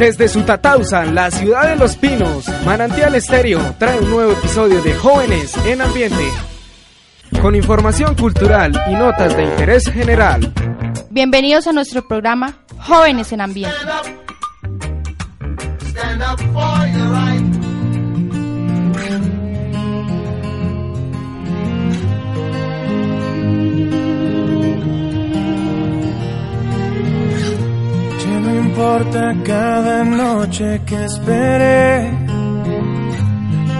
Desde su Tatausan, la ciudad de los pinos, Manantial Estéreo trae un nuevo episodio de Jóvenes en Ambiente. Con información cultural y notas de interés general. Bienvenidos a nuestro programa Jóvenes en Ambiente. Importa cada noche que esperé,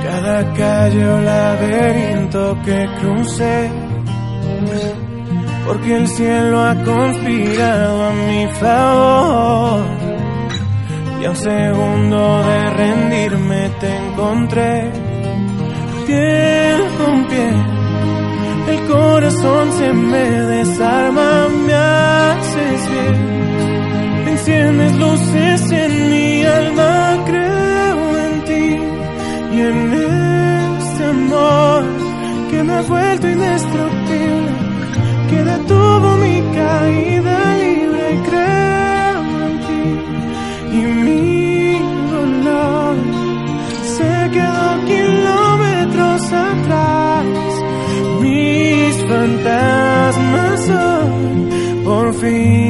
cada calle o laberinto que crucé, porque el cielo ha conspirado a mi favor. Y a un segundo de rendirme te encontré, piel con piel. El corazón se me desarma, me haces bien Tienes luces en mi alma, creo en ti y en este amor que me ha vuelto indestructible, que detuvo mi caída libre creo en ti y mi dolor. Se quedó kilómetros atrás, mis fantasmas hoy por fin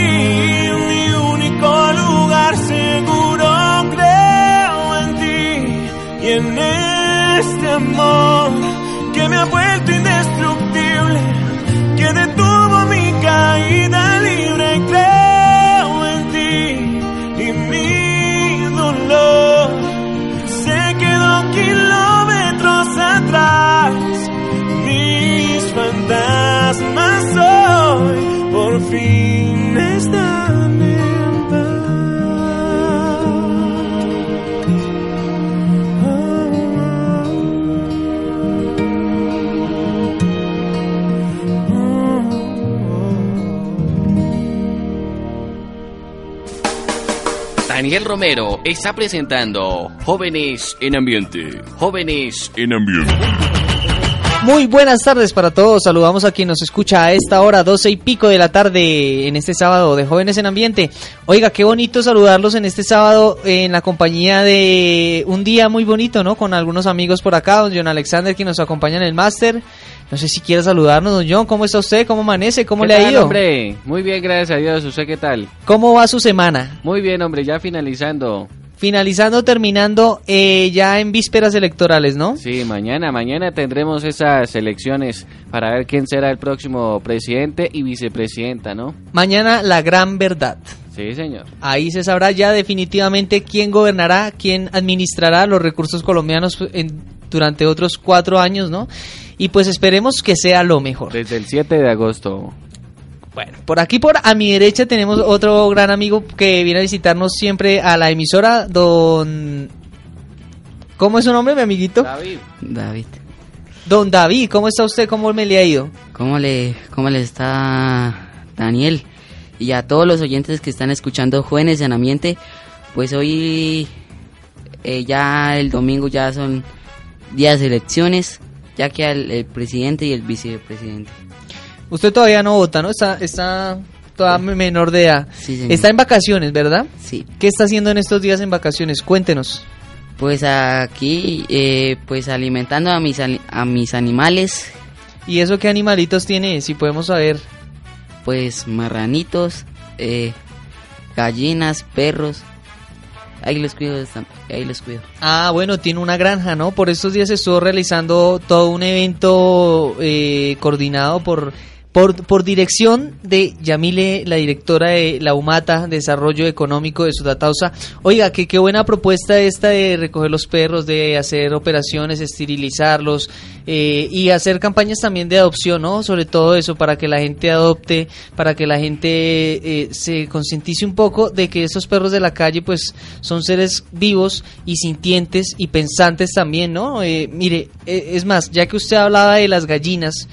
en este amor que me ha vuelto Daniel Romero está presentando Jóvenes en Ambiente. Jóvenes en Ambiente. Muy buenas tardes para todos. Saludamos a quien nos escucha a esta hora, doce y pico de la tarde, en este sábado de Jóvenes en Ambiente. Oiga, qué bonito saludarlos en este sábado en la compañía de un día muy bonito, ¿no? Con algunos amigos por acá, don John Alexander, que nos acompaña en el máster. No sé si quiere saludarnos, don John. ¿Cómo está usted? ¿Cómo amanece? ¿Cómo le ha ido? hombre? Muy bien, gracias a Dios. ¿Usted qué tal? ¿Cómo va su semana? Muy bien, hombre. Ya finalizando. Finalizando, terminando, eh, ya en vísperas electorales, ¿no? Sí, mañana, mañana tendremos esas elecciones para ver quién será el próximo presidente y vicepresidenta, ¿no? Mañana la gran verdad. Sí, señor. Ahí se sabrá ya definitivamente quién gobernará, quién administrará los recursos colombianos durante otros cuatro años, ¿no? Y pues esperemos que sea lo mejor. Desde el 7 de agosto. Bueno, por aquí por a mi derecha tenemos otro gran amigo que viene a visitarnos siempre a la emisora, don... ¿Cómo es su nombre, mi amiguito? David. David. Don David, ¿cómo está usted? ¿Cómo me le ha ido? ¿Cómo le, cómo le está Daniel? Y a todos los oyentes que están escuchando Jóvenes en Ambiente, pues hoy eh, ya el domingo ya son días de elecciones ya que el presidente y el vicepresidente. Usted todavía no vota, ¿no? Está, está toda menor de edad. Sí, está en vacaciones, ¿verdad? Sí. ¿Qué está haciendo en estos días en vacaciones? Cuéntenos. Pues aquí, eh, pues alimentando a mis, a mis animales. ¿Y eso qué animalitos tiene? Si podemos saber. Pues marranitos, eh, gallinas, perros. Ahí los cuido, ahí los cuido. Ah, bueno, tiene una granja, ¿no? Por estos días estuvo realizando todo un evento eh, coordinado por por, por dirección de Yamile, la directora de la UMATA, Desarrollo Económico de Sudatausa. Oiga, que qué buena propuesta esta de recoger los perros, de hacer operaciones, esterilizarlos eh, y hacer campañas también de adopción, ¿no? Sobre todo eso, para que la gente adopte, para que la gente eh, se concientice un poco de que esos perros de la calle, pues, son seres vivos y sintientes y pensantes también, ¿no? Eh, mire, es más, ya que usted hablaba de las gallinas,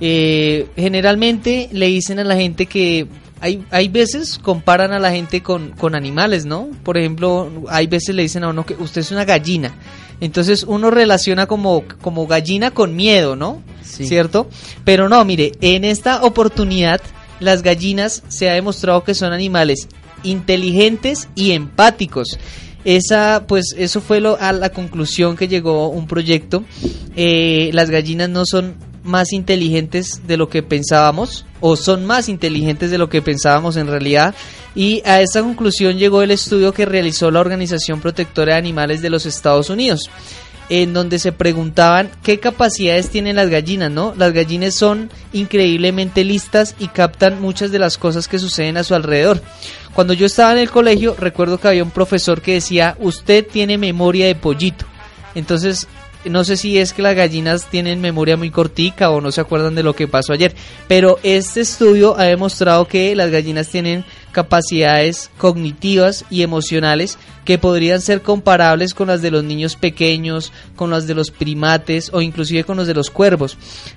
eh, generalmente le dicen a la gente que hay, hay veces comparan a la gente con, con animales, ¿no? Por ejemplo, hay veces le dicen a uno que usted es una gallina. Entonces uno relaciona como, como gallina con miedo, ¿no? ¿Cierto? Pero no, mire, en esta oportunidad las gallinas se ha demostrado que son animales inteligentes y empáticos. Esa, pues, eso fue lo, a la conclusión que llegó un proyecto. Eh, las gallinas no son más inteligentes de lo que pensábamos o son más inteligentes de lo que pensábamos en realidad y a esta conclusión llegó el estudio que realizó la Organización Protectora de Animales de los Estados Unidos en donde se preguntaban qué capacidades tienen las gallinas, ¿no? Las gallinas son increíblemente listas y captan muchas de las cosas que suceden a su alrededor. Cuando yo estaba en el colegio, recuerdo que había un profesor que decía, usted tiene memoria de pollito. Entonces, no sé si es que las gallinas tienen memoria muy cortica o no se acuerdan de lo que pasó ayer, pero este estudio ha demostrado que las gallinas tienen capacidades cognitivas y emocionales que podrían ser comparables con las de los niños pequeños, con las de los primates o inclusive con los de los cuervos.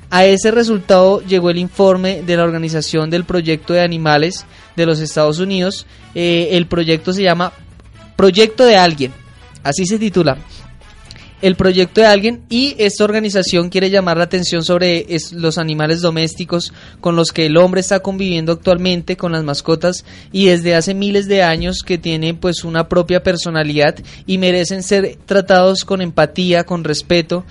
A ese resultado llegó el informe de la Organización del Proyecto de Animales de los Estados Unidos. Eh, el proyecto se llama Proyecto de Alguien, así se titula el proyecto de alguien y esta organización quiere llamar la atención sobre los animales domésticos con los que el hombre está conviviendo actualmente con las mascotas y desde hace miles de años que tienen pues una propia personalidad y merecen ser tratados con empatía, con respeto,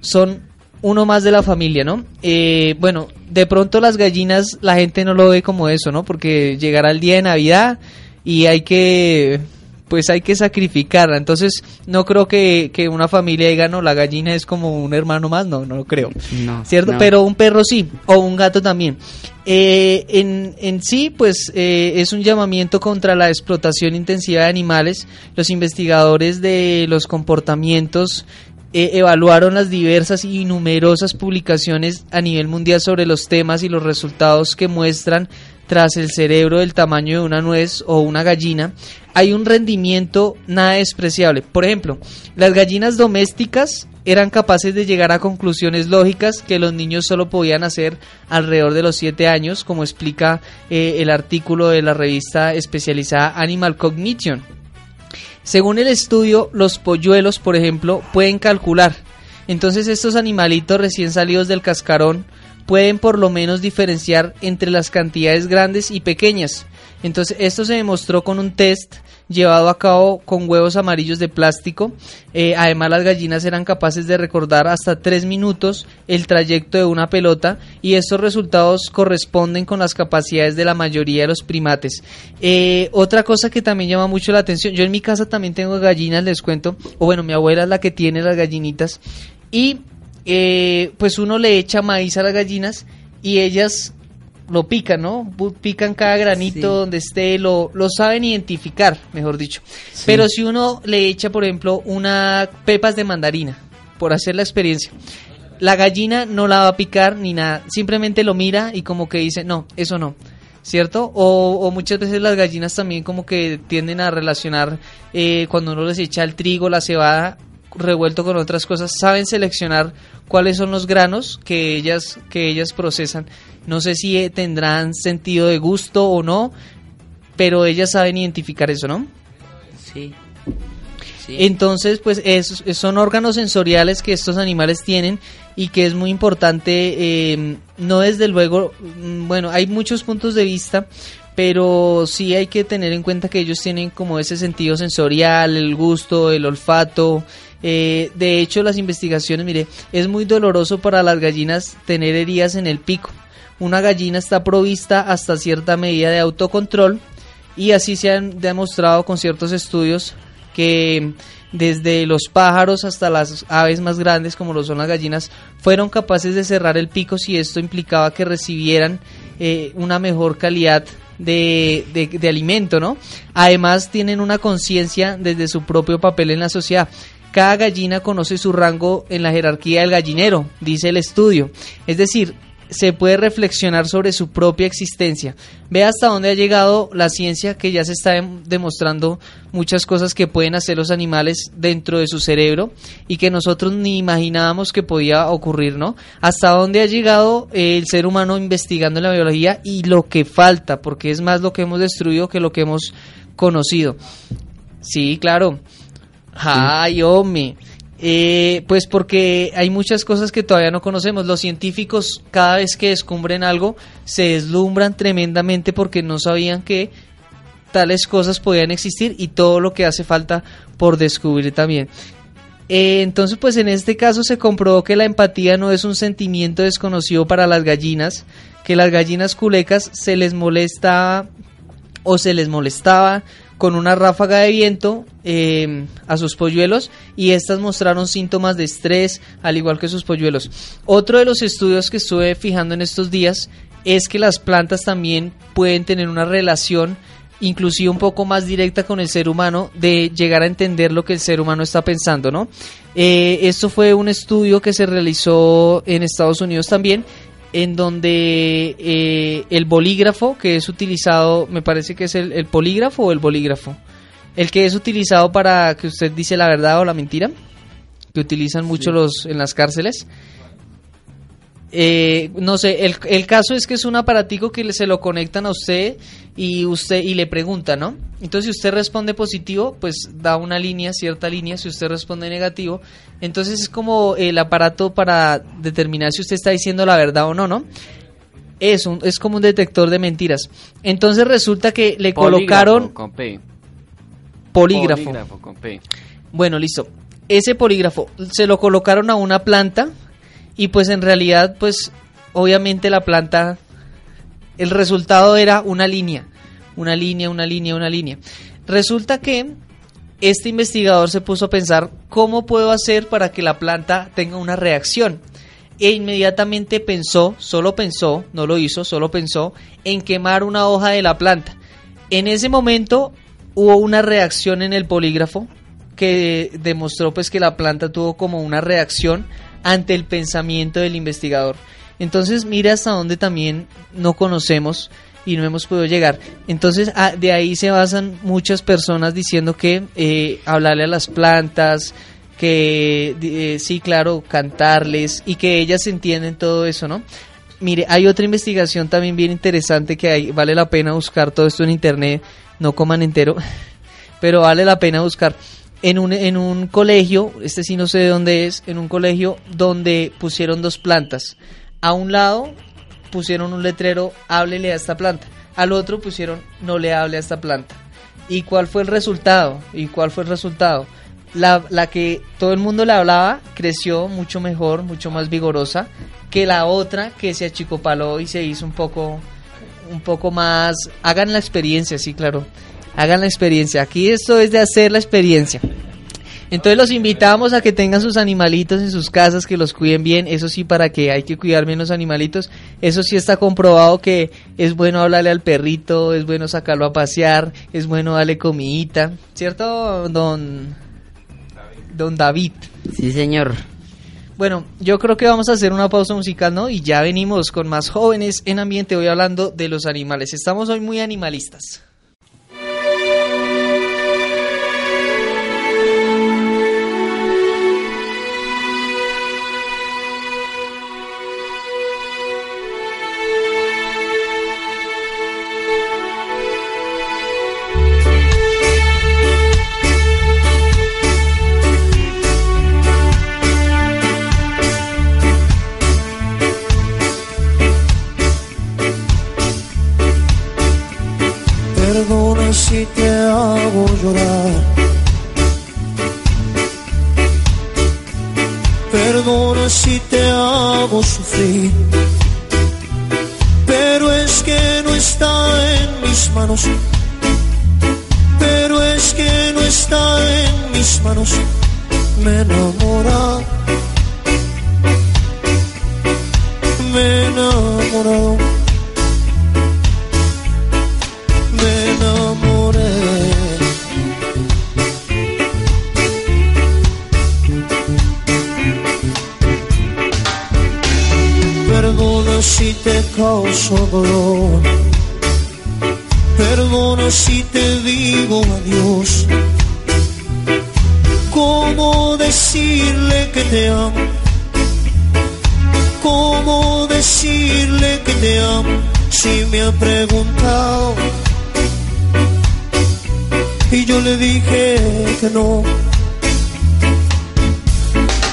son uno más de la familia, ¿no? Eh, bueno, de pronto las gallinas la gente no lo ve como eso, ¿no? Porque llegará el día de Navidad y hay que pues hay que sacrificarla. Entonces, no creo que, una familia diga, no, la gallina es como un hermano más, no, no lo creo. No, ¿Cierto? Pero un perro sí, o un gato también. Eh, en, en, sí, pues eh, es un llamamiento contra la explotación intensiva de animales. Los investigadores de los comportamientos eh, evaluaron las diversas y numerosas publicaciones a nivel mundial sobre los temas y los resultados que muestran tras el cerebro del tamaño de una nuez o una gallina, hay un rendimiento nada despreciable. Por ejemplo, las gallinas domésticas eran capaces de llegar a conclusiones lógicas que los niños solo podían hacer alrededor de los 7 años, como explica eh, el artículo de la revista especializada Animal Cognition. Según el estudio, los polluelos, por ejemplo, pueden calcular. Entonces estos animalitos recién salidos del cascarón pueden por lo menos diferenciar entre las cantidades grandes y pequeñas. Entonces esto se demostró con un test llevado a cabo con huevos amarillos de plástico. Eh, además las gallinas eran capaces de recordar hasta tres minutos el trayecto de una pelota y estos resultados corresponden con las capacidades de la mayoría de los primates. Eh, otra cosa que también llama mucho la atención, yo en mi casa también tengo gallinas, les cuento, o bueno, mi abuela es la que tiene las gallinitas y eh, pues uno le echa maíz a las gallinas y ellas lo pican, ¿no? Pican cada granito donde esté, lo, lo saben identificar, mejor dicho. Pero si uno le echa, por ejemplo, una pepas de mandarina, por hacer la experiencia, la gallina no la va a picar ni nada, simplemente lo mira y como que dice, no, eso no. ¿Cierto? O, o muchas veces las gallinas también como que tienden a relacionar eh, cuando uno les echa el trigo, la cebada, revuelto con otras cosas, saben seleccionar cuáles son los granos que ellas, que ellas procesan. No sé si eh, tendrán sentido de gusto o no, pero ellas saben identificar eso, ¿no? Sí. Entonces, pues esos son órganos sensoriales que estos animales tienen y que es muy importante, em, no desde luego, mm, bueno, hay muchos puntos de vista, pero sí hay que tener en cuenta que ellos tienen como ese sentido sensorial, el gusto, el olfato, eh, de hecho, las investigaciones, mire, es muy doloroso para las gallinas tener heridas en el pico. Una gallina está provista hasta cierta medida de autocontrol y así se han demostrado con ciertos estudios que desde los pájaros hasta las aves más grandes como lo son las gallinas fueron capaces de cerrar el pico si esto implicaba que recibieran eh, una mejor calidad de, de, de alimento, ¿no? Además tienen una conciencia desde su propio papel en la sociedad. Cada gallina conoce su rango en la jerarquía del gallinero, dice el estudio. Es decir, se puede reflexionar sobre su propia existencia. Ve hasta dónde ha llegado la ciencia que ya se está dem- demostrando muchas cosas que pueden hacer los animales dentro de su cerebro y que nosotros ni imaginábamos que podía ocurrir, ¿no? Hasta dónde ha llegado eh, el ser humano investigando la biología y lo que falta, porque es más lo que hemos destruido que lo que hemos conocido. Sí, claro. Ay, hombre. Eh, pues porque hay muchas cosas que todavía no conocemos. Los científicos cada vez que descubren algo se deslumbran tremendamente porque no sabían que tales cosas podían existir y todo lo que hace falta por descubrir también. Eh, entonces, pues en este caso se comprobó que la empatía no es un sentimiento desconocido para las gallinas, que las gallinas culecas se les molesta o se les molestaba con una ráfaga de viento eh, a sus polluelos y estas mostraron síntomas de estrés al igual que sus polluelos. Otro de los estudios que estuve fijando en estos días es que las plantas también pueden tener una relación inclusive un poco más directa con el ser humano de llegar a entender lo que el ser humano está pensando, ¿no? Eh, esto fue un estudio que se realizó en Estados Unidos también en donde eh, el bolígrafo que es utilizado, me parece que es el, el polígrafo o el bolígrafo, el que es utilizado para que usted dice la verdad o la mentira, que utilizan mucho los en las cárceles. Eh, no sé, el, el caso es que es un aparatico que se lo conectan a usted y usted y le pregunta, ¿no? Entonces si usted responde positivo, pues da una línea, cierta línea, si usted responde negativo, entonces es como el aparato para determinar si usted está diciendo la verdad o no, ¿no? Es, un, es como un detector de mentiras. Entonces resulta que le colocaron con P. polígrafo. Polígrafo con P. Bueno, listo. Ese polígrafo se lo colocaron a una planta y pues en realidad pues obviamente la planta el resultado era una línea, una línea, una línea, una línea. Resulta que este investigador se puso a pensar cómo puedo hacer para que la planta tenga una reacción. E inmediatamente pensó, solo pensó, no lo hizo, solo pensó en quemar una hoja de la planta. En ese momento hubo una reacción en el polígrafo que demostró pues que la planta tuvo como una reacción ante el pensamiento del investigador. Entonces mira hasta dónde también no conocemos y no hemos podido llegar. Entonces ah, de ahí se basan muchas personas diciendo que eh, hablarle a las plantas, que eh, sí, claro, cantarles y que ellas entienden todo eso, ¿no? Mire, hay otra investigación también bien interesante que hay, vale la pena buscar todo esto en internet, no coman entero, pero vale la pena buscar. En un, en un colegio, este sí no sé de dónde es, en un colegio donde pusieron dos plantas. A un lado pusieron un letrero, háblele a esta planta. Al otro pusieron, no le hable a esta planta. ¿Y cuál fue el resultado? ¿Y cuál fue el resultado? La, la que todo el mundo le hablaba creció mucho mejor, mucho más vigorosa que la otra que se achicopaló y se hizo un poco, un poco más. Hagan la experiencia, sí, claro. Hagan la experiencia. Aquí esto es de hacer la experiencia. Entonces los invitamos a que tengan sus animalitos en sus casas, que los cuiden bien. Eso sí, para que hay que cuidar bien los animalitos. Eso sí está comprobado que es bueno hablarle al perrito, es bueno sacarlo a pasear, es bueno darle comidita. ¿Cierto, don, don David? Sí, señor. Bueno, yo creo que vamos a hacer una pausa musical, ¿no? Y ya venimos con más jóvenes en ambiente, hoy hablando de los animales. Estamos hoy muy animalistas. Si me ha preguntado? Y yo le dije que no.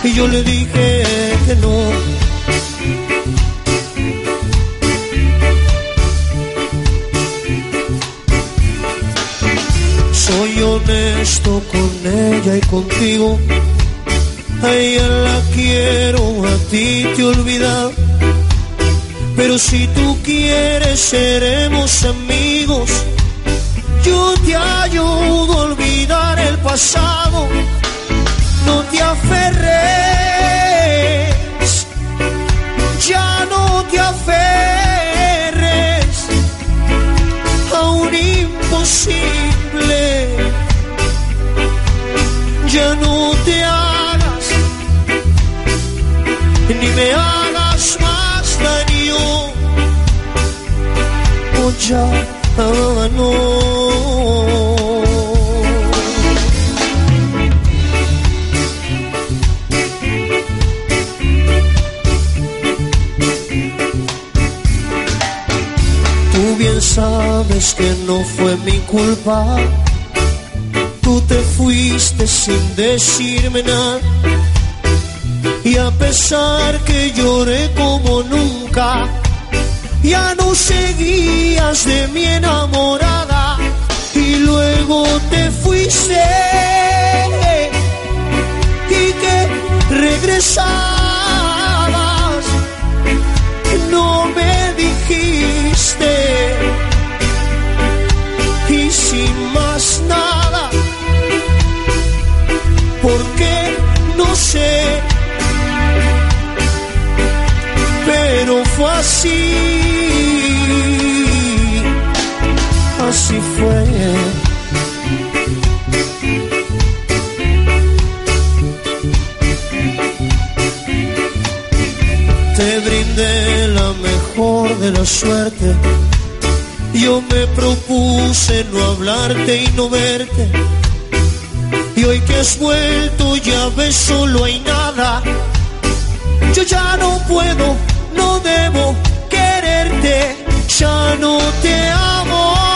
Y yo le dije que no. Soy honesto con ella y contigo. A ella la quiero, a ti te he olvidado. Pero si tú quieres, seremos amigos. Yo te ayudo a olvidar el pasado. No te aferres, ya no te aferres a un imposible. Oh, ya no. Tú bien sabes que no fue mi culpa. Tú te fuiste sin decirme nada. Y a pesar que lloré como nunca, ya no seguías de mi enamorada. Y luego te fuiste. Y que regresabas suerte. Yo me propuse no hablarte y no verte. Y hoy que has vuelto ya ves solo hay nada. Yo ya no puedo, no debo quererte, ya no te amo.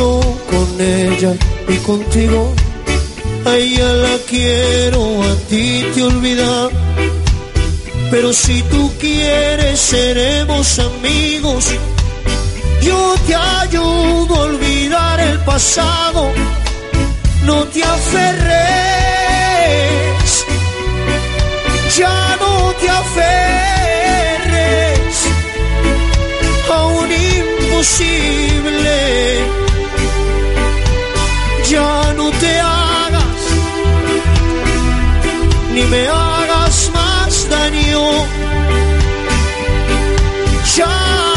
Con ella y contigo. A ella la quiero, a ti te he olvidado. Pero si tú quieres, seremos amigos. Yo te ayudo a olvidar el pasado. No te aferres, ya no te aferres a un imposible. Me hagas más daño. Ya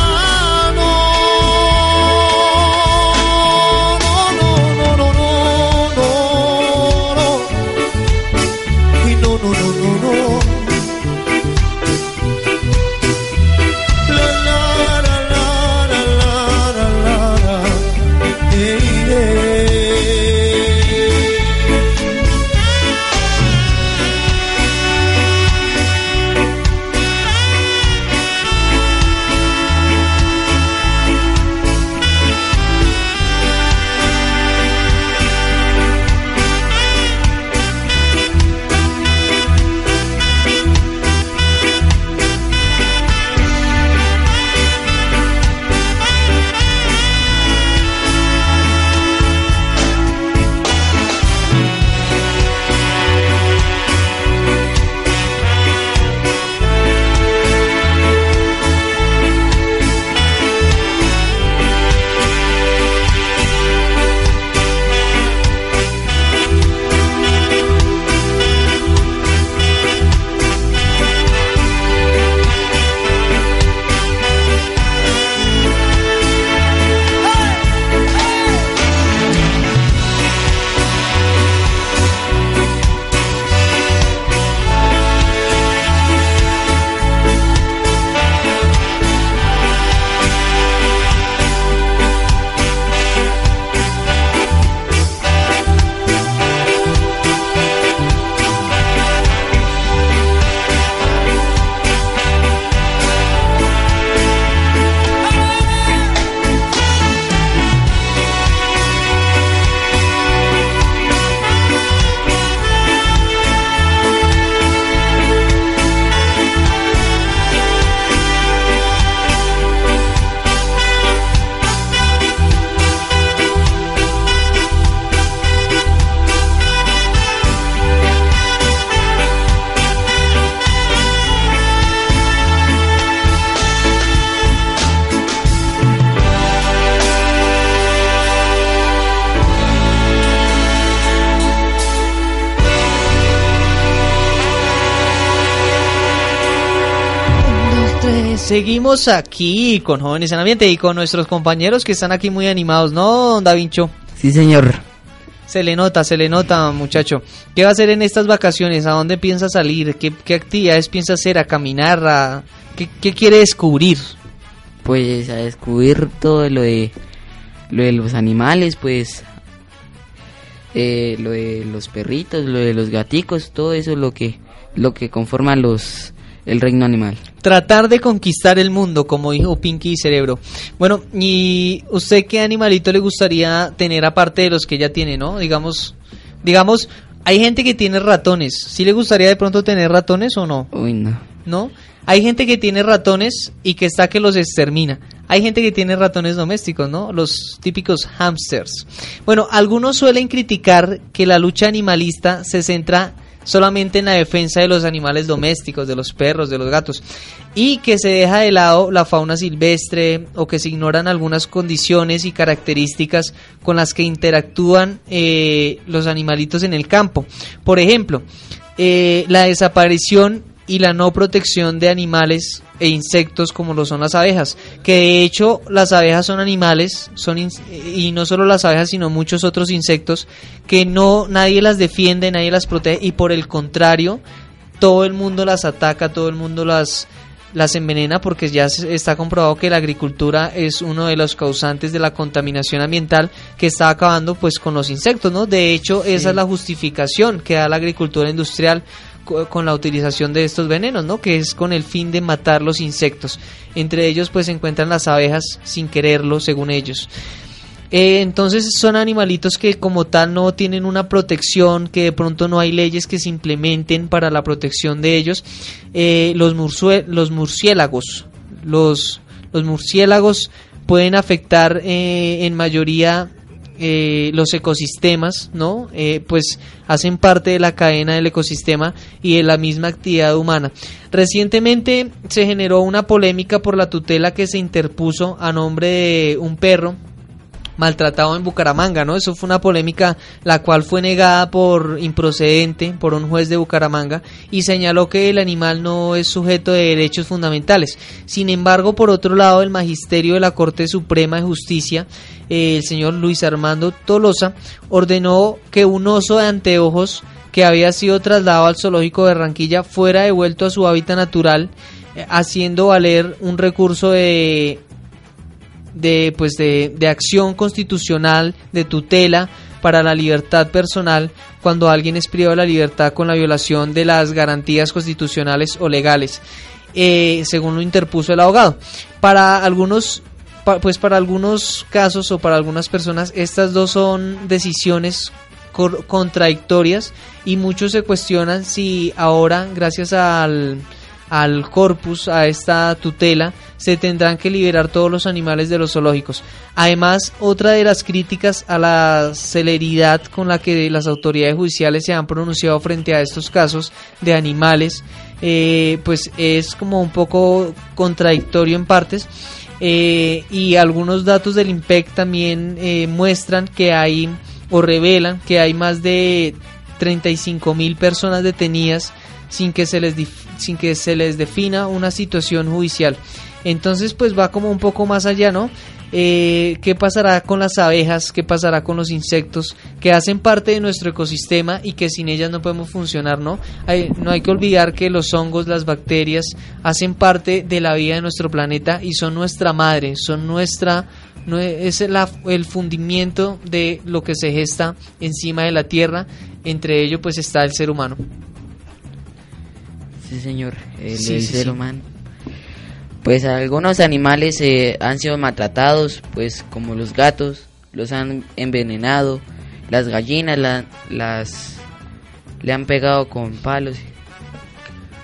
Seguimos aquí con Jóvenes en Ambiente y con nuestros compañeros que están aquí muy animados, ¿no, Da Vincho? Sí, señor. Se le nota, se le nota, muchacho. ¿Qué va a hacer en estas vacaciones? ¿A dónde piensa salir? ¿Qué, qué actividades piensa hacer? ¿A caminar? A... ¿Qué, ¿Qué quiere descubrir? Pues a descubrir todo lo de, lo de los animales, pues eh, lo de los perritos, lo de los gaticos, todo eso es lo que, lo que conforma los, el reino animal. Tratar de conquistar el mundo, como dijo Pinky Cerebro. Bueno, ¿y usted qué animalito le gustaría tener aparte de los que ya tiene, no? Digamos, digamos, hay gente que tiene ratones. ¿Sí le gustaría de pronto tener ratones o no? Uy, no. ¿No? Hay gente que tiene ratones y que está que los extermina. Hay gente que tiene ratones domésticos, ¿no? Los típicos hamsters. Bueno, algunos suelen criticar que la lucha animalista se centra solamente en la defensa de los animales domésticos, de los perros, de los gatos, y que se deja de lado la fauna silvestre o que se ignoran algunas condiciones y características con las que interactúan eh, los animalitos en el campo. Por ejemplo, eh, la desaparición y la no protección de animales e insectos como lo son las abejas, que de hecho las abejas son animales, son y no solo las abejas sino muchos otros insectos que no nadie las defiende, nadie las protege y por el contrario todo el mundo las ataca, todo el mundo las las envenena porque ya está comprobado que la agricultura es uno de los causantes de la contaminación ambiental que está acabando pues con los insectos, ¿no? De hecho, esa es la justificación que da la agricultura industrial con la utilización de estos venenos, ¿no? Que es con el fin de matar los insectos. Entre ellos pues se encuentran las abejas sin quererlo, según ellos. Eh, entonces son animalitos que como tal no tienen una protección, que de pronto no hay leyes que se implementen para la protección de ellos. Eh, los, los murciélagos, los, los murciélagos pueden afectar eh, en mayoría eh, los ecosistemas, ¿no? Eh, pues hacen parte de la cadena del ecosistema y de la misma actividad humana. Recientemente se generó una polémica por la tutela que se interpuso a nombre de un perro maltratado en Bucaramanga, ¿no? Eso fue una polémica la cual fue negada por improcedente por un juez de Bucaramanga y señaló que el animal no es sujeto de derechos fundamentales. Sin embargo, por otro lado, el magisterio de la Corte Suprema de Justicia, eh, el señor Luis Armando Tolosa, ordenó que un oso de anteojos que había sido trasladado al zoológico de Barranquilla fuera devuelto a su hábitat natural, eh, haciendo valer un recurso de de, pues de, de acción constitucional, de tutela para la libertad personal cuando alguien es privado de la libertad con la violación de las garantías constitucionales o legales, eh, según lo interpuso el abogado. Para algunos, pues para algunos casos o para algunas personas, estas dos son decisiones contradictorias y muchos se cuestionan si ahora, gracias al al corpus, a esta tutela, se tendrán que liberar todos los animales de los zoológicos. Además, otra de las críticas a la celeridad con la que las autoridades judiciales se han pronunciado frente a estos casos de animales, eh, pues es como un poco contradictorio en partes. Eh, y algunos datos del IMPEC también eh, muestran que hay o revelan que hay más de 35 mil personas detenidas sin que se les, sin que se les defina una situación judicial. Entonces pues va como un poco más allá, ¿no? Eh, ¿Qué pasará con las abejas? ¿Qué pasará con los insectos que hacen parte de nuestro ecosistema y que sin ellas no podemos funcionar, ¿no? no hay que olvidar que los hongos, las bacterias hacen parte de la vida de nuestro planeta y son nuestra madre, son nuestra no es el fundimiento de lo que se gesta encima de la tierra, entre ellos pues está el ser humano. Sí, señor, el, ser humano. Pues algunos animales eh, han sido maltratados, pues como los gatos, los han envenenado, las gallinas las le han pegado con palos.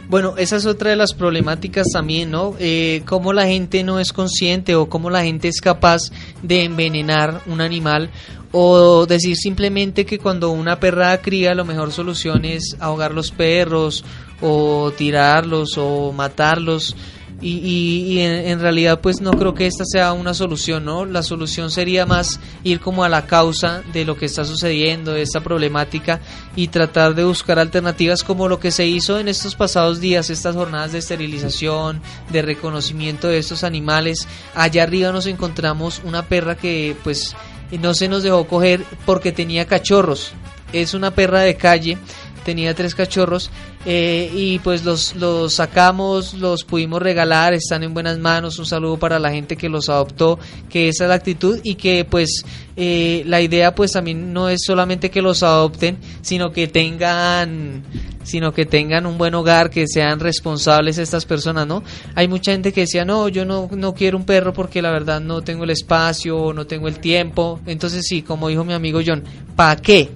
Bueno, esa es otra de las problemáticas también, ¿no? Eh, cómo la gente no es consciente o cómo la gente es capaz de envenenar un animal o decir simplemente que cuando una perra cría, la mejor solución es ahogar los perros o tirarlos o matarlos. Y, y- en realidad pues no creo que esta sea una solución, ¿no? La solución sería más ir como a la causa de lo que está sucediendo, de esta problemática y tratar de buscar alternativas como lo que se hizo en estos pasados días, estas jornadas de esterilización, de reconocimiento de estos animales. Allá arriba nos encontramos una perra que pues no se nos dejó coger porque tenía cachorros. Es una perra de calle tenía tres cachorros eh, y pues los, los sacamos, los pudimos regalar, están en buenas manos, un saludo para la gente que los adoptó, que esa es la actitud y que pues eh, la idea pues también no es solamente que los adopten, sino que tengan sino que tengan un buen hogar, que sean responsables estas personas, ¿no? Hay mucha gente que decía, no, yo no, no quiero un perro porque la verdad no tengo el espacio, no tengo el tiempo, entonces sí, como dijo mi amigo John, ¿para qué?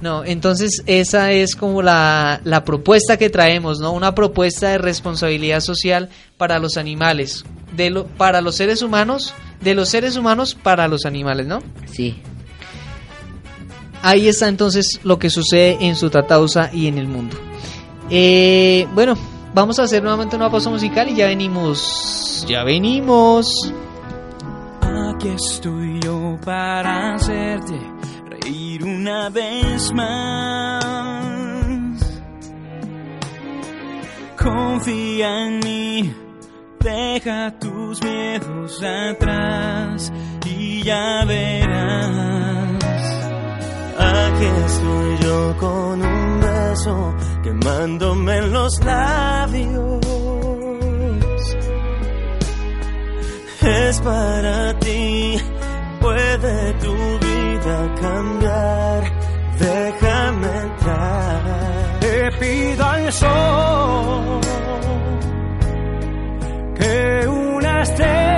No, entonces esa es como la, la propuesta que traemos, ¿no? Una propuesta de responsabilidad social para los animales, de lo, para los seres humanos, de los seres humanos para los animales, ¿no? Sí. Ahí está entonces lo que sucede en su Tatausa y en el mundo. Eh, bueno, vamos a hacer nuevamente una pausa musical y ya venimos. Ya venimos. Aquí estoy yo para hacerte reír una vez más. Confía en mí, deja tus miedos atrás y ya verás. Aquí estoy yo con un beso quemándome en los labios. Es para ti, puede tu vida cambiar. Déjame entrar. Te pido al sol que una estrella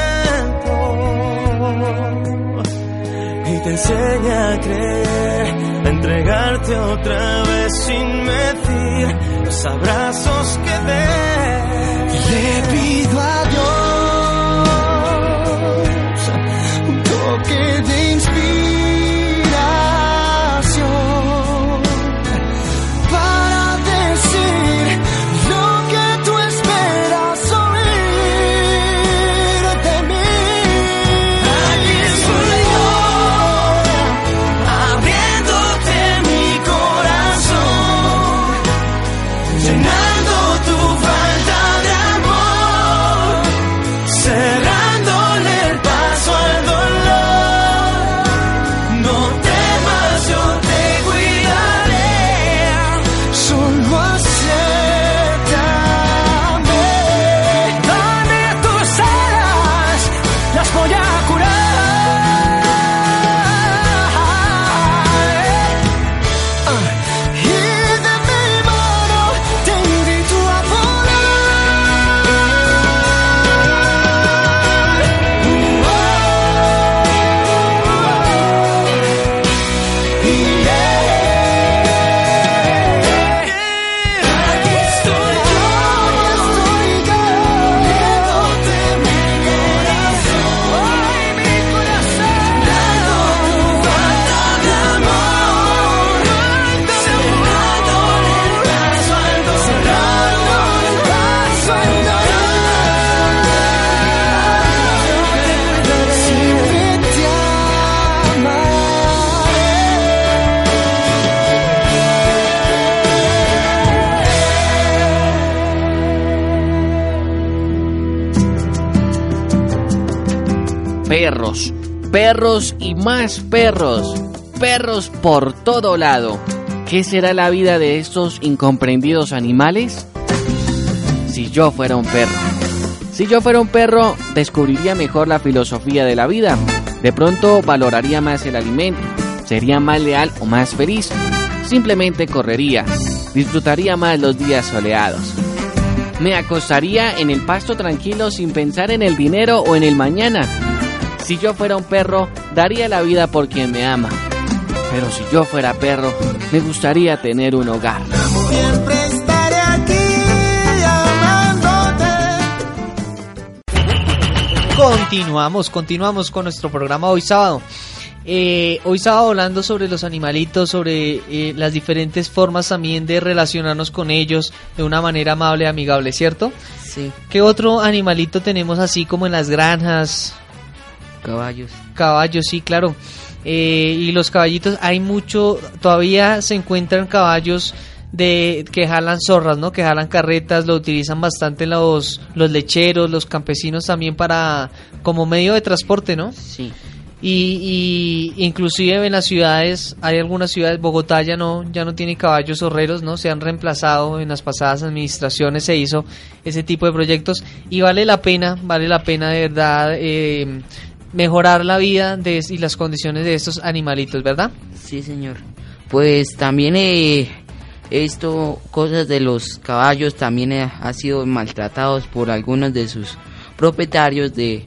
te enseñe a creer, a entregarte otra vez sin medir los abrazos que dé. Le pido a Dios un toque de Perros, y más perros, perros por todo lado. ¿Qué será la vida de estos incomprendidos animales? Si yo fuera un perro. Si yo fuera un perro, descubriría mejor la filosofía de la vida. De pronto valoraría más el alimento, sería más leal o más feliz. Simplemente correría, disfrutaría más los días soleados. Me acostaría en el pasto tranquilo sin pensar en el dinero o en el mañana. Si yo fuera un perro, daría la vida por quien me ama. Pero si yo fuera perro, me gustaría tener un hogar. Siempre estaré aquí amándote. Continuamos, continuamos con nuestro programa hoy sábado. Eh, hoy sábado hablando sobre los animalitos, sobre eh, las diferentes formas también de relacionarnos con ellos de una manera amable amigable, ¿cierto? Sí, ¿Qué otro animalito tenemos así como en las granjas? Caballos. Caballos, sí, claro. Eh, y los caballitos, hay mucho, todavía se encuentran caballos de que jalan zorras, ¿no? Que jalan carretas, lo utilizan bastante los, los lecheros, los campesinos también para como medio de transporte, ¿no? Sí, Y, y inclusive en las ciudades, hay algunas ciudades, Bogotá ya no, ya no tiene caballos horreros, ¿no? Se han reemplazado en las pasadas administraciones, se hizo ese tipo de proyectos y vale la pena, vale la pena de verdad eh, mejorar la vida de, y las condiciones de estos animalitos, ¿verdad? sí, señor. Pues también eh, esto, cosas de los caballos, también eh, ha sido maltratados por algunos de sus propietarios de,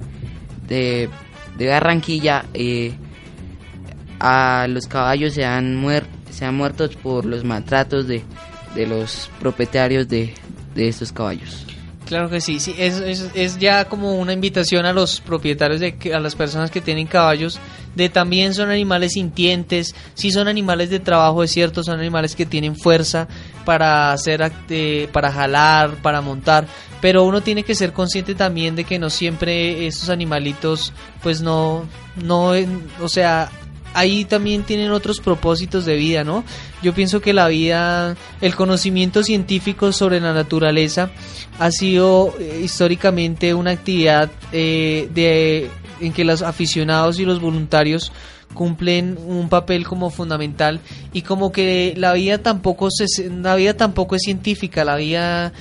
de, de Barranquilla. eh, a los caballos se han, se han muerto por los maltratos de, de los propietarios de, de estos caballos. Claro que sí, sí, es, es, es ya como una invitación a los propietarios, de a las personas que tienen caballos, de también son animales sintientes, sí son animales de trabajo, es cierto, son animales que tienen fuerza para hacer, eh, para jalar, para montar, pero uno tiene que ser consciente también de que no siempre estos animalitos, pues no, no, o sea, ahí también tienen otros propósitos de vida, ¿no? Yo pienso que la vida, el conocimiento científico sobre la naturaleza ha sido eh, históricamente una actividad eh, de, en que los aficionados y los voluntarios cumplen un papel como fundamental y como que la vida tampoco se, la vida tampoco es científica la vida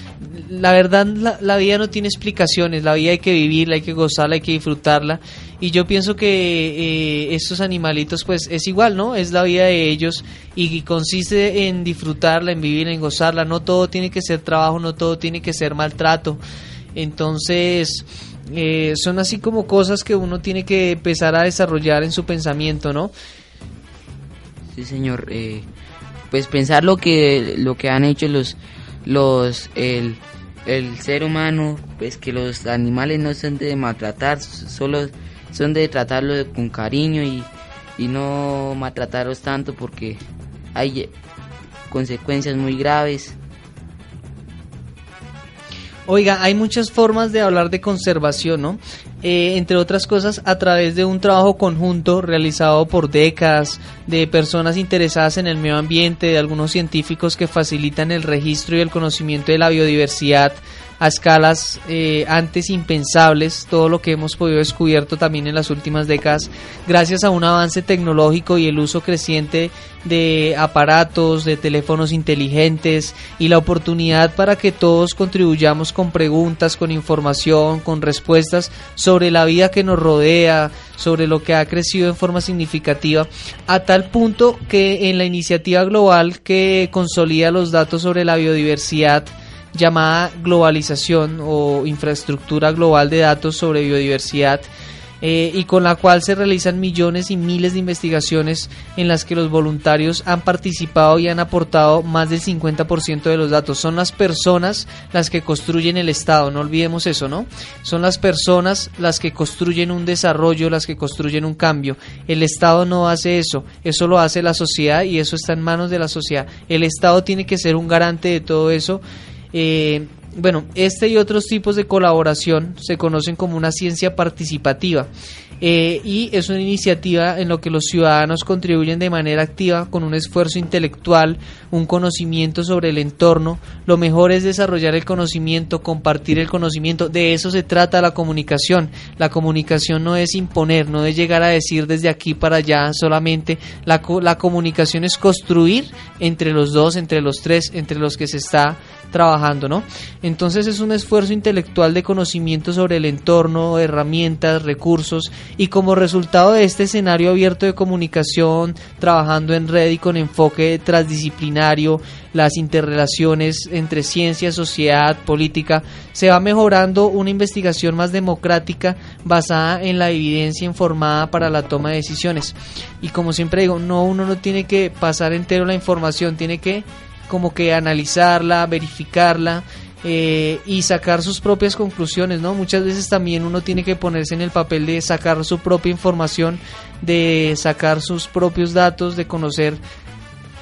la verdad la, la vida no tiene explicaciones la vida hay que vivirla hay que gozarla hay que disfrutarla. Y yo pienso que eh, estos animalitos pues es igual no es la vida de ellos y consiste en disfrutarla en vivirla en gozarla. No todo tiene que ser trabajo no todo tiene que ser maltrato. Entonces eh, son así como cosas que uno tiene que empezar a desarrollar en su pensamiento, ¿no? Sí, señor. eh, pues pensar lo que lo que han hecho los los el, el ser humano, pues que los animales no son de maltratar, solo son de tratarlo con cariño y, y no maltratarlos tanto porque hay consecuencias muy graves. Oiga, hay muchas formas de hablar de conservación, ¿no? Eh, entre otras cosas, a través de un trabajo conjunto realizado por décadas de personas interesadas en el medio ambiente, de algunos científicos que facilitan el registro y el conocimiento de la biodiversidad a escalas eh, antes impensables, todo lo que hemos podido descubierto también en las últimas décadas, gracias a un avance tecnológico y el uso creciente de aparatos, de teléfonos inteligentes y la oportunidad para que todos contribuyamos con preguntas, con información, con respuestas sobre la vida que nos rodea, sobre lo que ha crecido en forma significativa, a tal punto que en la iniciativa global que consolida los datos sobre la biodiversidad, llamada globalización o infraestructura global de datos sobre biodiversidad eh, y con la cual se realizan millones y miles de investigaciones en las que los voluntarios han participado y han aportado más del 50% de los datos. Son las personas las que construyen el Estado, no olvidemos eso, ¿no? Son las personas las que construyen un desarrollo, las que construyen un cambio. El Estado no hace eso, eso lo hace la sociedad y eso está en manos de la sociedad. El Estado tiene que ser un garante de todo eso eh, bueno, este y otros tipos de colaboración se conocen como una ciencia participativa eh, y es una iniciativa en lo que los ciudadanos contribuyen de manera activa con un esfuerzo intelectual, un conocimiento sobre el entorno. Lo mejor es desarrollar el conocimiento, compartir el conocimiento. De eso se trata la comunicación. La comunicación no es imponer, no es llegar a decir desde aquí para allá solamente. La, la comunicación es construir entre los dos, entre los tres, entre los que se está trabajando, ¿no? Entonces es un esfuerzo intelectual de conocimiento sobre el entorno, herramientas, recursos y como resultado de este escenario abierto de comunicación, trabajando en red y con enfoque transdisciplinario, las interrelaciones entre ciencia, sociedad, política, se va mejorando una investigación más democrática basada en la evidencia informada para la toma de decisiones. Y como siempre digo, no uno no tiene que pasar entero la información, tiene que como que analizarla, verificarla eh, y sacar sus propias conclusiones, ¿no? Muchas veces también uno tiene que ponerse en el papel de sacar su propia información, de sacar sus propios datos, de conocer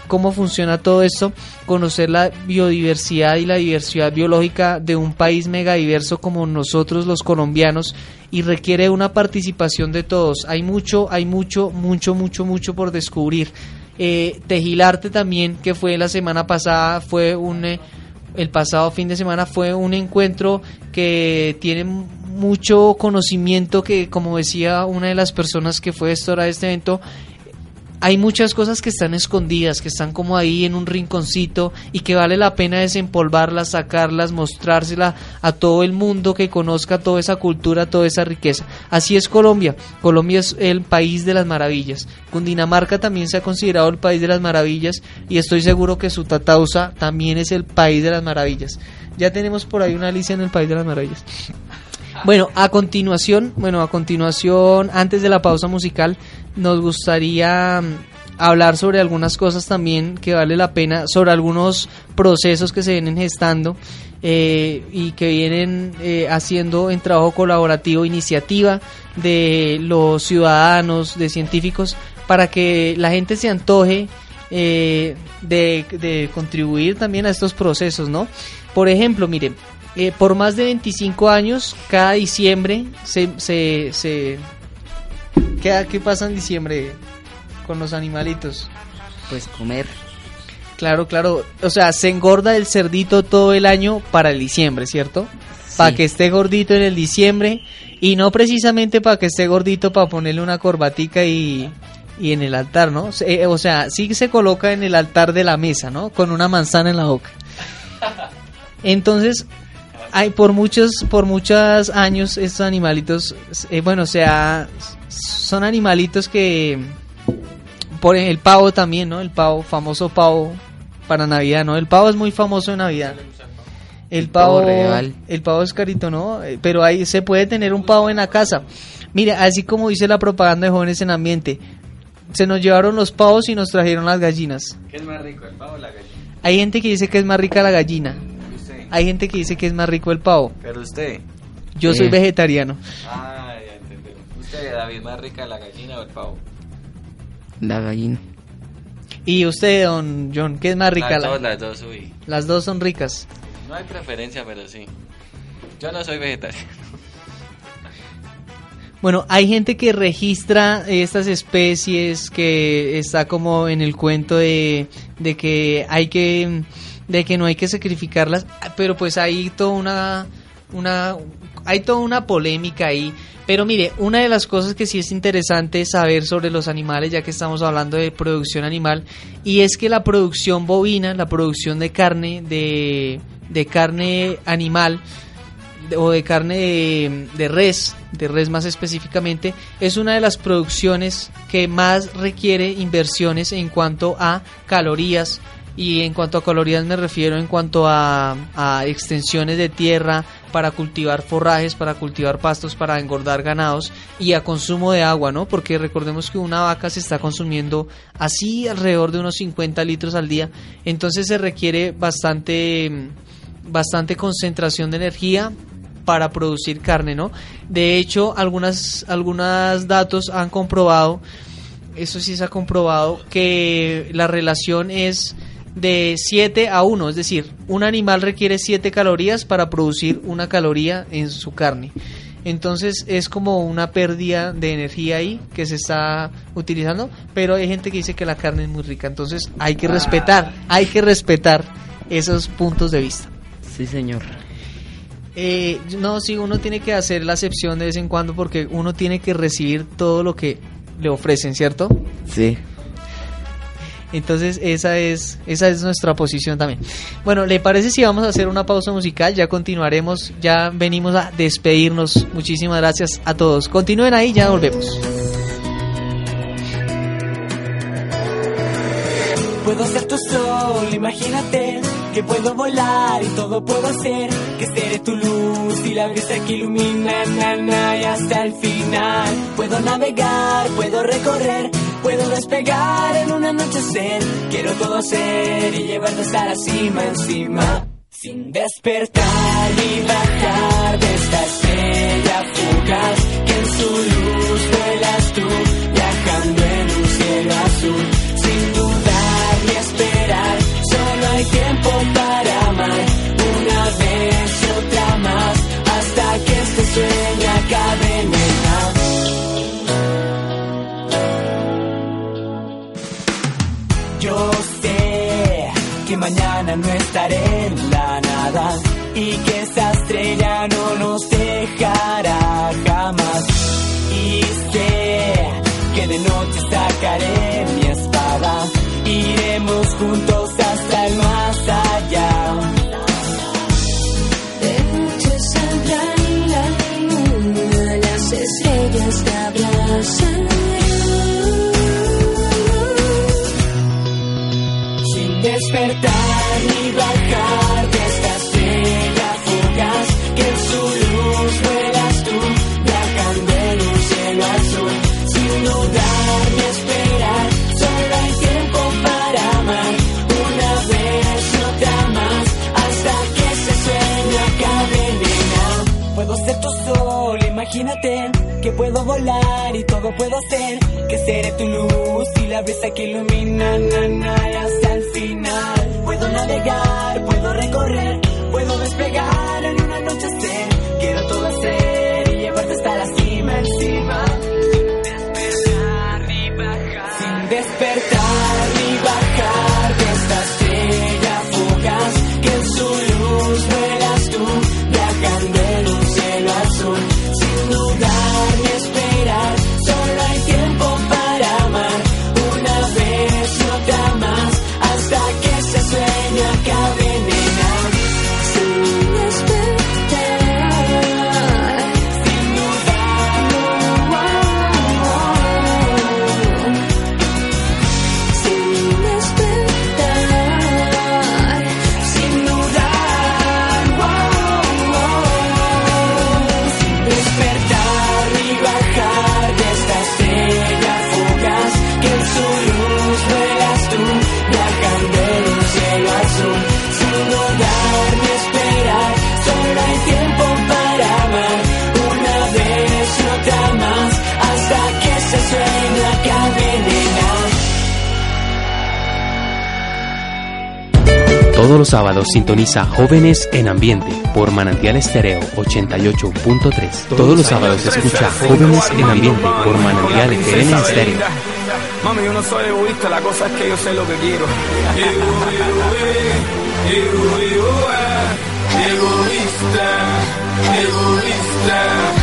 cómo funciona todo esto, conocer la biodiversidad y la diversidad biológica de un país megadiverso como nosotros los colombianos y requiere una participación de todos. Hay mucho, hay mucho, mucho, mucho, mucho por descubrir. Eh, Tejilarte también, que fue la semana pasada, fue un... Eh, el pasado fin de semana fue un encuentro que tiene mucho conocimiento que como decía una de las personas que fue gestora de este evento hay muchas cosas que están escondidas, que están como ahí en un rinconcito y que vale la pena desempolvarlas, sacarlas, mostrársela a todo el mundo que conozca toda esa cultura, toda esa riqueza. Así es Colombia. Colombia es el país de las maravillas. Cundinamarca también se ha considerado el país de las maravillas y estoy seguro que su Tatausa también es el país de las maravillas. Ya tenemos por ahí una Alicia en el país de las maravillas. Bueno, a continuación, bueno, a continuación, antes de la pausa musical, nos gustaría mm, hablar sobre algunas cosas también que vale la pena, sobre algunos procesos que se vienen gestando eh, y que vienen eh, haciendo en trabajo colaborativo iniciativa de los ciudadanos, de científicos, para que la gente se antoje eh, de, de, contribuir también a estos procesos, ¿no? Por ejemplo, miren, por más de 25 años, cada diciembre se, se, se ¿Qué, pasa en diciembre con los animalitos? Pues comer. Claro, claro. O sea, se engorda el cerdito todo el año para el diciembre, ¿cierto? Para que esté gordito en el diciembre y no precisamente para que esté gordito para ponerle una corbatica y, y en el altar, ¿no? Eh, o sea, sí se coloca en el altar de la mesa, ¿no? Con una manzana en la boca. Entonces, hay por muchos por muchos años estos animalitos, eh, bueno, o sea, son animalitos que por el pavo también, ¿no? El pavo, famoso pavo para Navidad, ¿no? El pavo es muy famoso en Navidad. El pavo, el pavo es carito, ¿no? Eh, pero ahí se puede tener un pavo en la casa. Mira, así como dice la propaganda de jóvenes en ambiente, se nos llevaron los pavos y nos trajeron las gallinas. ¿Qué es más rico, el pavo o la gallina? Hay gente que dice que es más rica la gallina. Hay gente que dice que es más rico el pavo. Pero usted. Yo soy vegetariano. Ah, usted, David, más rica la gallina o el pavo? La gallina. ¿Y usted, don John, qué es más rica? Las dos, las dos, uy. Las dos son ricas. No hay preferencia, pero sí. Yo no soy vegetariano. Bueno, hay gente que registra estas especies, que está como en el cuento de, de que hay que, de que no hay que sacrificarlas, pero pues hay toda una, una, hay toda una polémica ahí pero mire, una de las cosas que sí es interesante saber sobre los animales, ya que estamos hablando de producción animal, y es que la producción bovina, la producción de carne, de, de carne animal, o de carne de, de, res, de res más específicamente, es una de las producciones que más requiere inversiones en cuanto a calorías. Y en cuanto a calorías me refiero en cuanto a, a extensiones de tierra, para cultivar forrajes, para cultivar pastos, para engordar ganados y a consumo de agua, ¿no? Porque recordemos que una vaca se está consumiendo así alrededor de unos 50 litros al día, entonces se requiere bastante, bastante concentración de energía para producir carne, ¿no? De hecho, algunas, algunos datos han comprobado, eso sí se ha comprobado, que la relación es de 7 a 1, es decir, un animal requiere 7 calorías para producir una caloría en su carne. Entonces es como una pérdida de energía ahí que se está utilizando, pero hay gente que dice que la carne es muy rica, entonces hay que respetar, hay que respetar esos puntos de vista. Sí, señor. Eh, no, sí, uno tiene que hacer la excepción de vez en cuando porque uno tiene que recibir todo lo que le ofrecen, ¿cierto? Sí. Entonces esa es esa es nuestra posición también. Bueno, ¿le parece si vamos a hacer una pausa musical? Ya continuaremos, ya venimos a despedirnos. Muchísimas gracias a todos. Continúen ahí, ya volvemos. Puedo ser tu sol, imagínate que puedo volar y todo puedo hacer, que seré tu luz y la brisa que ilumina na, y hasta el final. Puedo navegar, puedo recorrer, puedo despegar en un anochecer. Quiero todo hacer y llevarte hasta la cima encima. Sin despertar y bajar de esta estrella fugaz que en su luz vuelas tú, viajando en un cielo azul. Mañana no estaré en la nada y que esa estrella no nos dejará jamás. Y sé que de noche sacaré mi espada, iremos juntos hasta el más que puedo volar y todo puedo hacer. Que seré tu luz y la brisa que ilumina na, na, hasta el final. Puedo navegar, puedo recorrer, puedo despegar en Todos los sábados sintoniza Jóvenes en Ambiente por Manantial Estéreo 88.3. Todos los sábados escucha Jóvenes en Ambiente por Manantial FM Estéreo. Mami, yo no soy egoísta, la cosa es que yo sé lo que quiero. Egoísta, egoísta,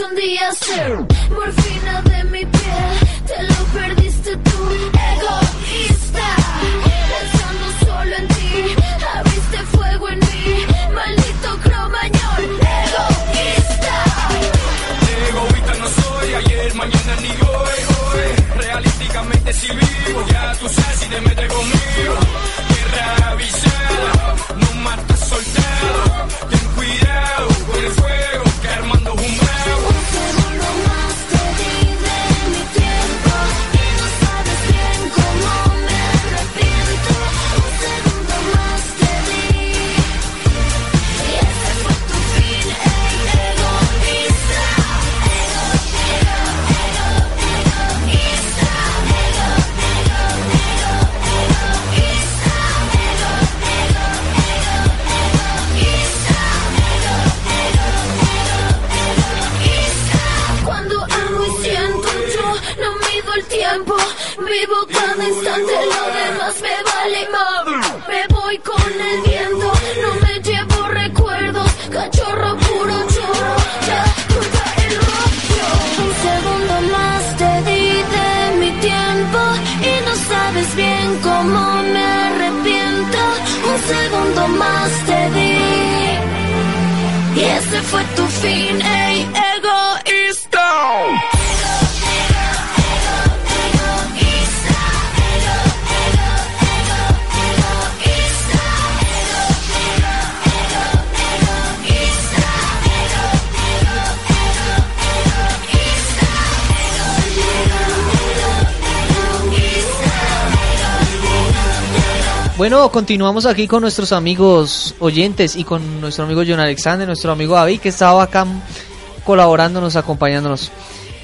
un día cero. Morfina de mi piel, te lo perdiste tú, egoísta. Pensando solo en ti, abriste fuego en mí, maldito cromañón, egoísta. Egoísta no soy, ayer, mañana ni hoy, hoy. Realísticamente si vivo, ya tú sabes si te metes conmigo. Guerra avisada, no matas soldado, ten cuidado con el fuego. Cada instante, lo demás me vale más. Me voy con el viento, no me llevo recuerdos. Cachorro puro chorro, ya corta el rollo. Un segundo más te di de mi tiempo y no sabes bien cómo me arrepiento. Un segundo más te di. Y ese fue tu fin, ey, egoísta. Bueno, continuamos aquí con nuestros amigos oyentes y con nuestro amigo John Alexander, nuestro amigo David, que estaba acá colaborándonos, acompañándonos.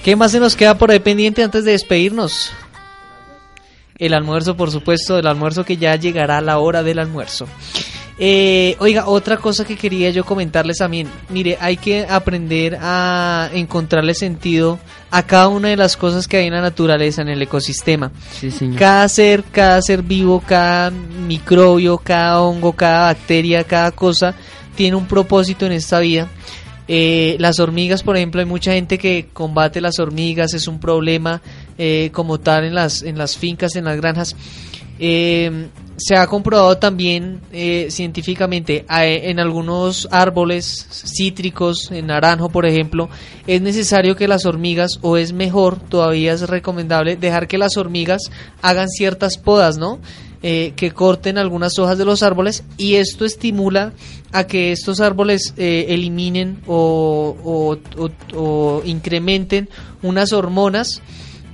¿Qué más se nos queda por ahí pendiente antes de despedirnos? El almuerzo, por supuesto, el almuerzo que ya llegará la hora del almuerzo. Eh, oiga, otra cosa que quería yo comentarles también. Mire, hay que aprender a encontrarle sentido a cada una de las cosas que hay en la naturaleza, en el ecosistema. Sí, señor. Cada ser, cada ser vivo, cada microbio, cada hongo, cada bacteria, cada cosa tiene un propósito en esta vida. Eh, las hormigas, por ejemplo, hay mucha gente que combate las hormigas, es un problema eh, como tal en las, en las fincas, en las granjas. Eh, se ha comprobado también eh, científicamente en algunos árboles cítricos, en naranjo por ejemplo, es necesario que las hormigas, o es mejor, todavía es recomendable, dejar que las hormigas hagan ciertas podas, ¿no? Eh, que corten algunas hojas de los árboles y esto estimula a que estos árboles eh, eliminen o- o- o incrementen unas hormonas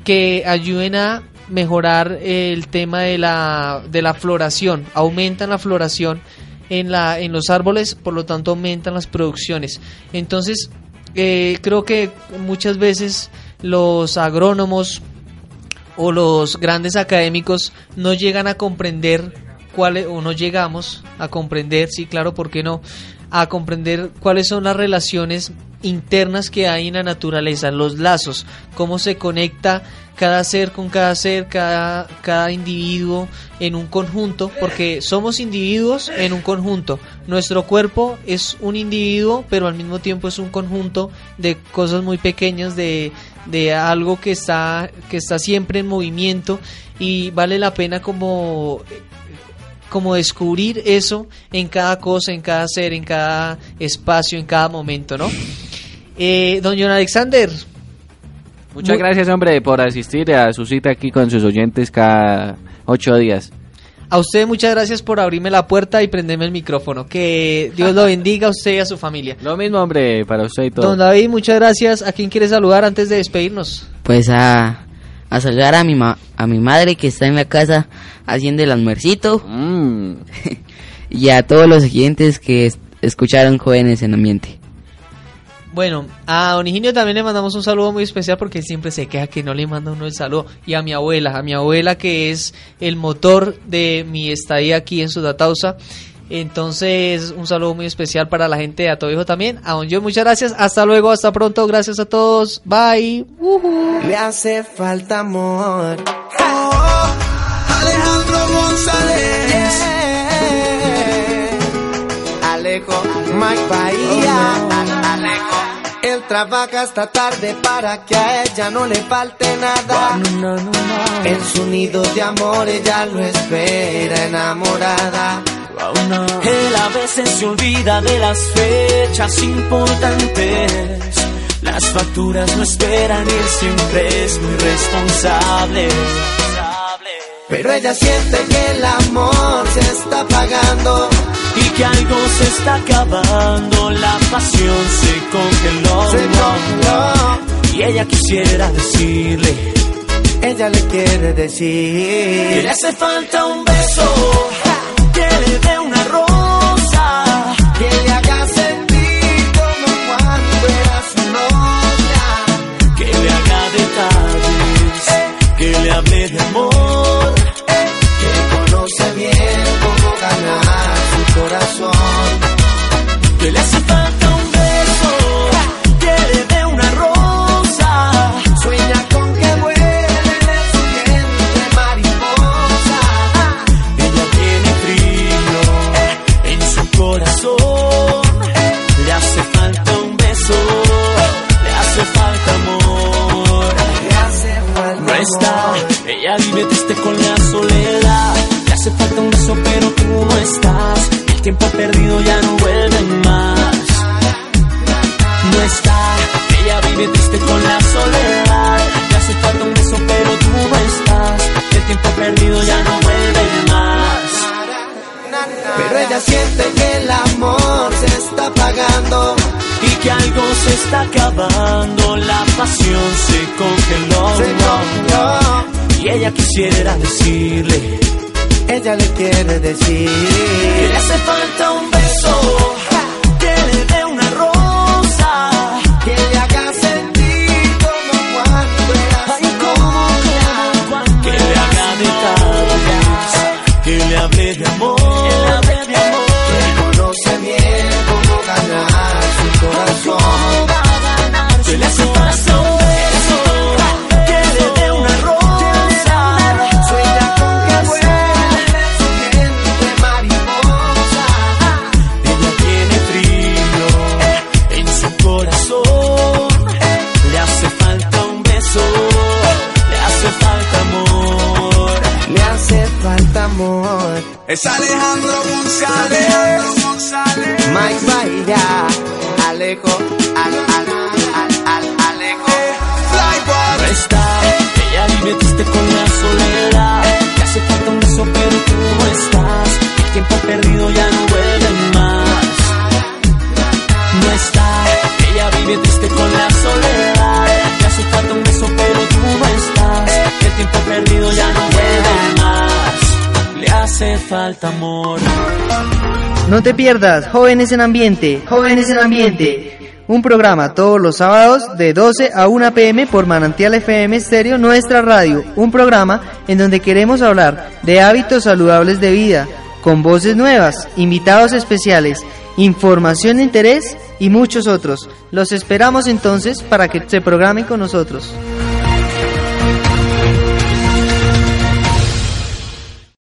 que ayuden a mejorar el tema de la, de la floración, aumentan la floración en, la, en los árboles, por lo tanto aumentan las producciones. Entonces, eh, creo que muchas veces los agrónomos o los grandes académicos no llegan a comprender cuáles, o no llegamos a comprender, sí, claro, ¿por qué no? A comprender cuáles son las relaciones internas que hay en la naturaleza, los lazos, cómo se conecta cada ser con cada ser, cada, cada individuo en un conjunto, porque somos individuos en un conjunto. Nuestro cuerpo es un individuo, pero al mismo tiempo es un conjunto de cosas muy pequeñas, de, de algo que está, que está siempre en movimiento y vale la pena como como descubrir eso en cada cosa, en cada ser, en cada espacio, en cada momento, ¿no? Eh, don John Alexander. Muchas Mu- gracias, hombre, por asistir a su cita aquí con sus oyentes cada ocho días. A usted muchas gracias por abrirme la puerta y prenderme el micrófono. Que Dios lo bendiga a usted y a su familia. Lo mismo, hombre, para usted y todo. Don David, muchas gracias. ¿A quién quiere saludar antes de despedirnos? Pues a, a saludar a mi, ma- a mi madre que está en la casa haciendo el almuercito. Mm. y a todos los oyentes que es- escucharon Jóvenes en Ambiente. Bueno, a Don Higinio también le mandamos un saludo muy especial porque él siempre se queja que no le manda uno el saludo. Y a mi abuela, a mi abuela que es el motor de mi estadía aquí en Sudatausa. Entonces, un saludo muy especial para la gente de Atobijo también. A Don John, muchas gracias. Hasta luego, hasta pronto. Gracias a todos. Bye. Le hace falta amor. Oh, Alejandro González. Alejo, Mike Bahía. Alejo. Él trabaja hasta tarde para que a ella no le falte nada. En su nido de amor ella lo espera enamorada. Él a veces se olvida de las fechas importantes. Las facturas no esperan y él siempre es muy responsable. Pero ella siente que el amor se está apagando. Y que algo se está acabando, la pasión se congeló. Se congeló. Y ella quisiera decirle Ella le quiere que decir. le hace falta un beso, que le dé una rosa. está acabando, la pasión se congeló. Se congeló. Y ella quisiera decirle, ella le quiere decir que le hace falta un beso No te pierdas, Jóvenes en Ambiente, Jóvenes en Ambiente. Un programa todos los sábados de 12 a 1 pm por Manantial FM Stereo Nuestra Radio. Un programa en donde queremos hablar de hábitos saludables de vida, con voces nuevas, invitados especiales, información de interés y muchos otros. Los esperamos entonces para que se programen con nosotros.